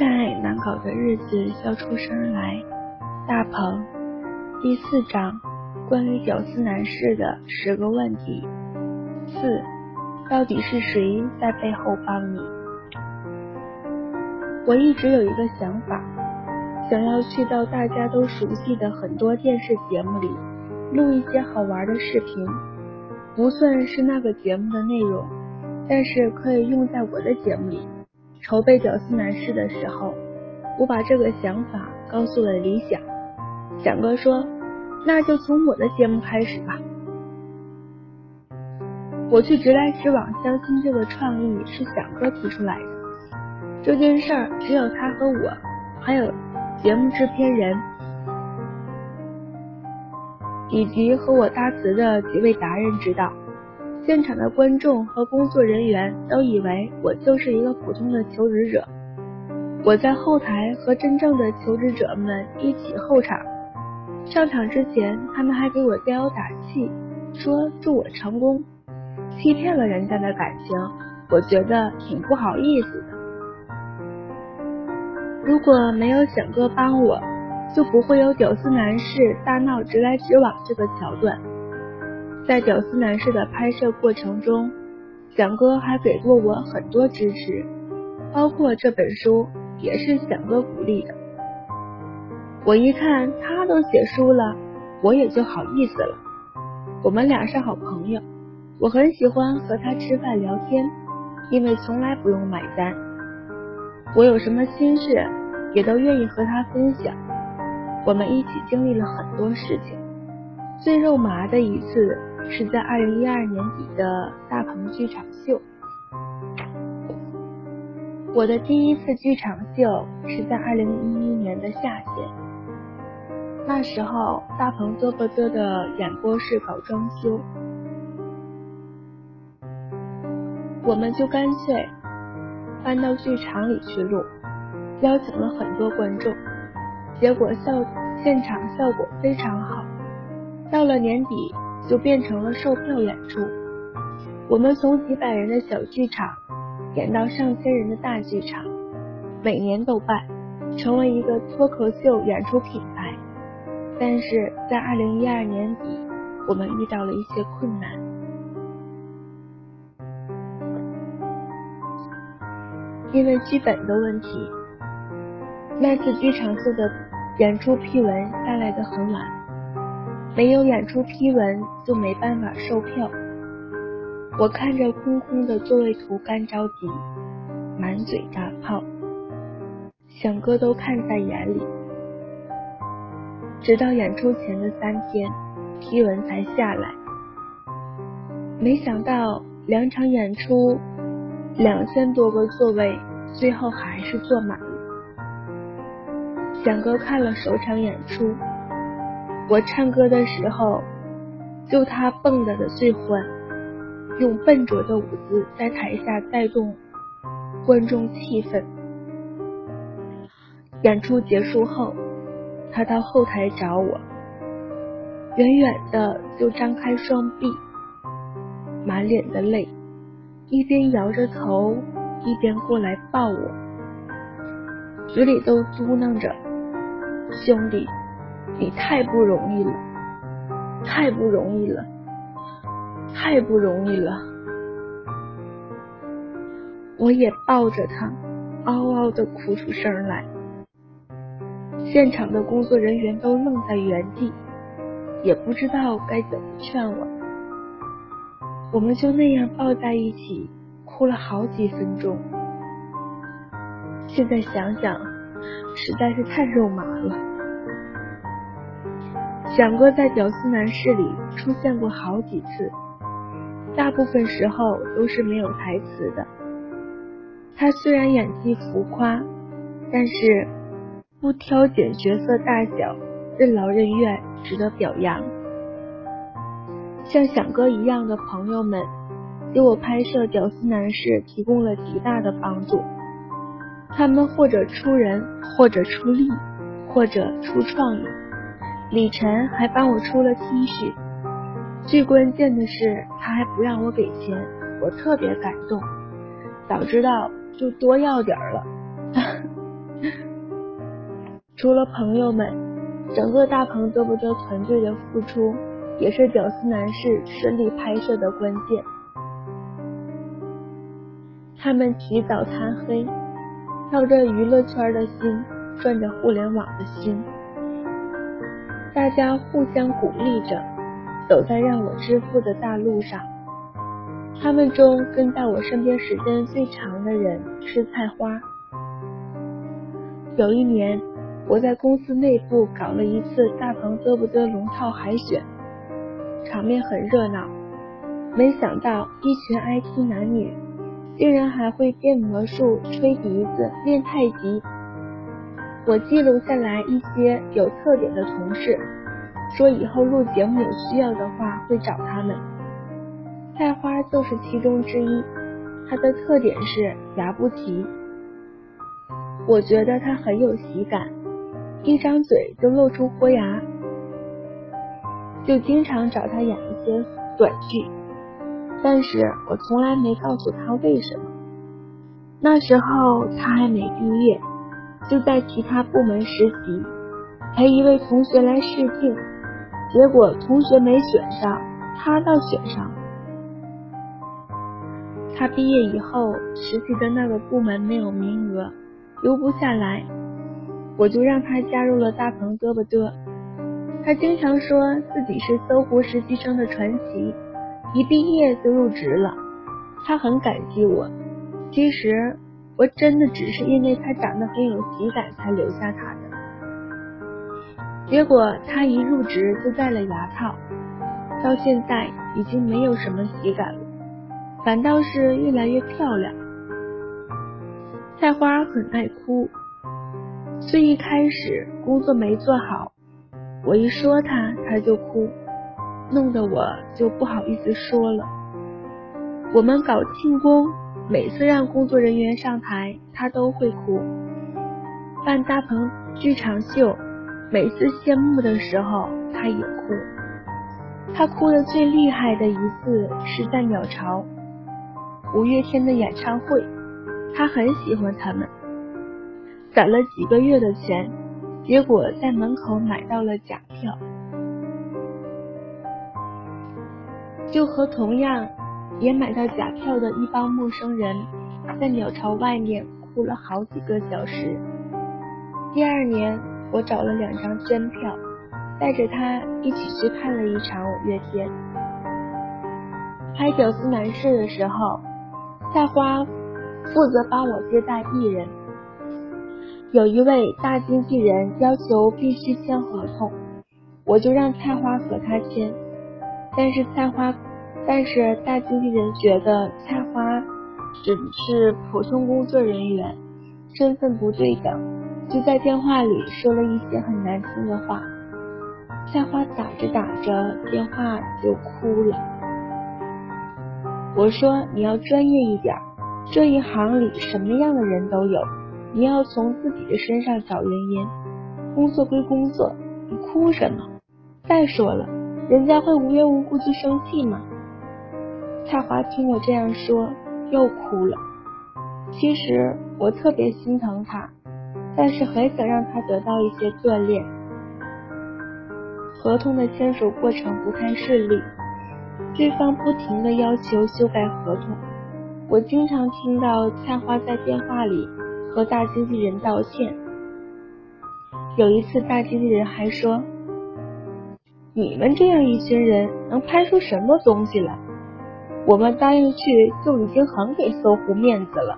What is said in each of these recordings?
在难搞的日子笑出声来，大鹏，第四章，关于屌丝男士的十个问题。四，到底是谁在背后帮你？我一直有一个想法，想要去到大家都熟悉的很多电视节目里录一些好玩的视频，不算是那个节目的内容，但是可以用在我的节目里。筹备屌丝男士的时候，我把这个想法告诉了李想。想哥说：“那就从我的节目开始吧。”我去直来直往相亲这个创意是想哥提出来的。这件事儿只有他和我，还有节目制片人，以及和我搭词的几位达人知道。现场的观众和工作人员都以为我就是一个普通的求职者。我在后台和真正的求职者们一起候场，上场之前他们还给我加油打气，说祝我成功。欺骗了人家的感情，我觉得挺不好意思的。如果没有响哥帮我，就不会有屌丝男士大闹直来直往这个桥段。在屌丝男士的拍摄过程中，响哥还给过我很多支持，包括这本书也是响哥鼓励的。我一看他都写书了，我也就好意思了。我们俩是好朋友，我很喜欢和他吃饭聊天，因为从来不用买单。我有什么心事，也都愿意和他分享。我们一起经历了很多事情，最肉麻的一次。是在二零一二年底的大鹏剧场秀。我的第一次剧场秀是在二零一一年的夏天，那时候大鹏嘚啵嘚的演播室搞装修，我们就干脆搬到剧场里去录，邀请了很多观众，结果效现场效果非常好。到了年底。就变成了售票演出。我们从几百人的小剧场演到上千人的大剧场，每年都办，成为一个脱口秀演出品牌。但是在二零一二年底，我们遇到了一些困难，因为剧本的问题，那次剧场秀的演出批文下来的很晚。没有演出批文就没办法售票。我看着空空的座位图干着急，满嘴大泡，想哥都看在眼里。直到演出前的三天，批文才下来。没想到两场演出，两千多个座位，最后还是坐满了。想哥看了首场演出。我唱歌的时候，就他蹦跶的最欢，用笨拙的舞姿在台下带动观众气氛。演出结束后，他到后台找我，远远的就张开双臂，满脸的泪，一边摇着头，一边过来抱我，嘴里都嘟囔着：“兄弟。”你太不容易了，太不容易了，太不容易了！我也抱着他，嗷嗷的哭出声来。现场的工作人员都愣在原地，也不知道该怎么劝我。我们就那样抱在一起，哭了好几分钟。现在想想，实在是太肉麻了。响哥在《屌丝男士》里出现过好几次，大部分时候都是没有台词的。他虽然演技浮夸，但是不挑拣角色大小，任劳任怨，值得表扬。像响哥一样的朋友们，给我拍摄《屌丝男士》提供了极大的帮助。他们或者出人，或者出力，或者出创意。李晨还帮我出了 T 恤，最关键的是他还不让我给钱，我特别感动。早知道就多要点了。除了朋友们，整个大鹏嘚不嘚团队的付出，也是屌丝男士顺利拍摄的关键。他们起早贪黑，跳着娱乐圈的心，赚着互联网的心，大家互相鼓励着，走在让我致富的大路上。他们中跟在我身边时间最长的人是菜花。有一年，我在公司内部搞了一次大鹏嘚不嘚龙套海选，场面很热闹。没想到一群 IT 男女。竟然还会变魔术、吹笛子、练太极。我记录下来一些有特点的同事，说以后录节目有需要的话会找他们。菜花就是其中之一，他的特点是牙不齐。我觉得他很有喜感，一张嘴就露出豁牙，就经常找他演一些短剧。但是我从来没告诉他为什么。那时候他还没毕业，就在其他部门实习，陪一位同学来试镜，结果同学没选上，他倒选上了。他毕业以后实习的那个部门没有名额，留不下来，我就让他加入了大鹏嘚不嘚。他经常说自己是搜狐实习生的传奇。一毕业就入职了，他很感激我。其实我真的只是因为他长得很有喜感才留下他的。结果他一入职就戴了牙套，到现在已经没有什么喜感了，反倒是越来越漂亮。菜花很爱哭，最一开始工作没做好，我一说他，他就哭。弄得我就不好意思说了。我们搞庆功，每次让工作人员上台，他都会哭。办大鹏剧场秀，每次谢幕的时候，他也哭。他哭的最厉害的一次是在鸟巢五月天的演唱会，他很喜欢他们，攒了几个月的钱，结果在门口买到了假票。就和同样也买到假票的一帮陌生人，在鸟巢外面哭了好几个小时。第二年，我找了两张真票，带着他一起去看了一场五月天。拍《屌丝男士》的时候，菜花负责帮我接待艺人。有一位大经纪人要求必须签合同，我就让菜花和他签。但是菜花，但是大经纪人觉得菜花只是普通工作人员，身份不对等，就在电话里说了一些很难听的话。菜花打着打着电话就哭了。我说你要专业一点，这一行里什么样的人都有，你要从自己的身上找原因。工作归工作，你哭什么？再说了。人家会无缘无故就生气吗？菜花听我这样说，又哭了。其实我特别心疼他，但是很想让他得到一些锻炼。合同的签署过程不太顺利，对方不停的要求修改合同。我经常听到菜花在电话里和大经纪人道歉。有一次，大经纪人还说。你们这样一群人能拍出什么东西来？我们答应去就已经很给搜狐面子了。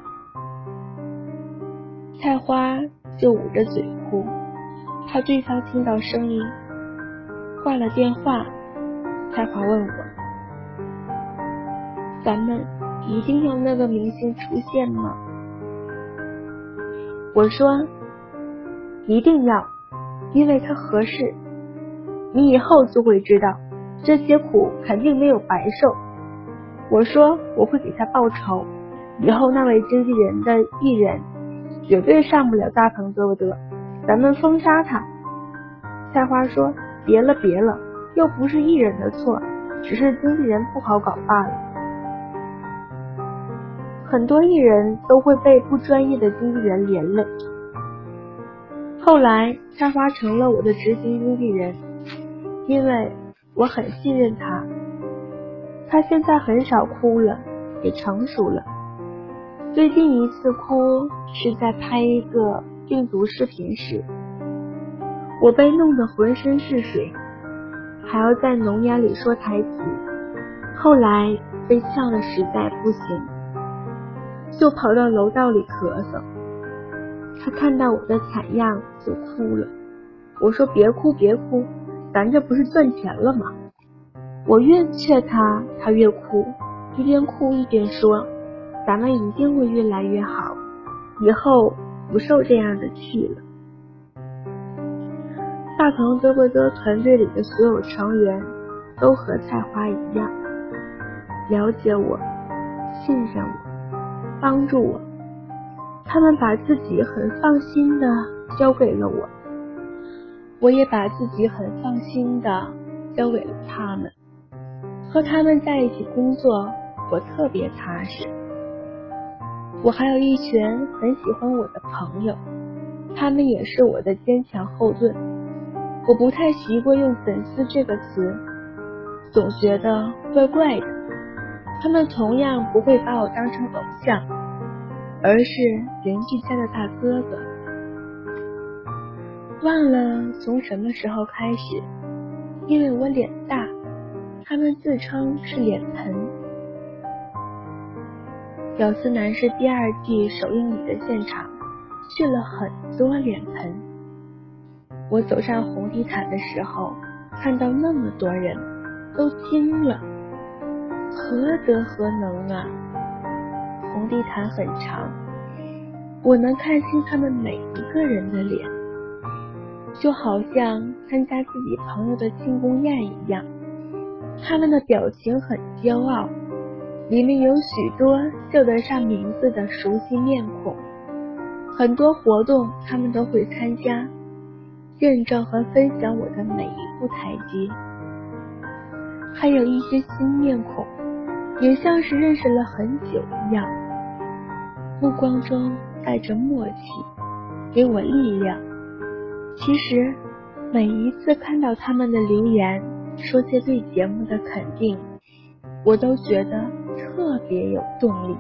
菜花就捂着嘴哭，怕对方听到声音。挂了电话，菜花问我：“咱们一定要那个明星出现吗？”我说：“一定要，因为他合适。”你以后就会知道，这些苦肯定没有白受。我说我会给他报仇，以后那位经纪人的艺人绝对上不了大鹏嘚不嘚，咱们封杀他。菜花说别了别了，又不是艺人的错，只是经纪人不好搞罢了。很多艺人都会被不专业的经纪人连累，后来菜花成了我的执行经纪人，因为我很信任他。他现在很少哭了，也成熟了。最近一次哭是在拍一个病毒视频时，我被弄得浑身是水，还要在浓烟里说台词。后来被呛得实在不行，就跑到楼道里咳嗽。他看到我的惨样就哭了，我说别哭别哭，咱这不是赚钱了吗？我越劝他，他越哭，一边哭一边说，咱们一定会越来越好，以后不受这样的气了。大鹏嘚啵嘚团队里的所有成员都和菜花一样，了解我，信任我，帮助我。他们把自己很放心的交给了我，我也把自己很放心的交给了他们。和他们在一起工作，我特别踏实。我还有一群很喜欢我的朋友，他们也是我的坚强后盾。我不太习惯用粉丝这个词，总觉得怪怪的。他们同样不会把我当成偶像。而是邻居家的大哥哥，忘了从什么时候开始，因为我脸大，他们自称是脸盆。《屌丝男士》第二季首映礼的现场，去了很多脸盆。我走上红地毯的时候，看到那么多人，都惊了，何德何能啊！红地毯很长，我能看清他们每一个人的脸，就好像参加自己朋友的庆功宴一样。他们的表情很骄傲，里面有许多叫得上名字的熟悉面孔。很多活动他们都会参加，见证和分享我的每一步台阶。还有一些新面孔，也像是认识了很久一样。目光中带着默契，给我力量。其实每一次看到他们的留言，说些对节目的肯定，我都觉得特别有动力。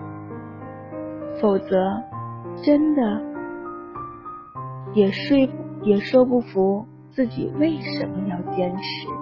否则，真的也说也说不服自己为什么要坚持。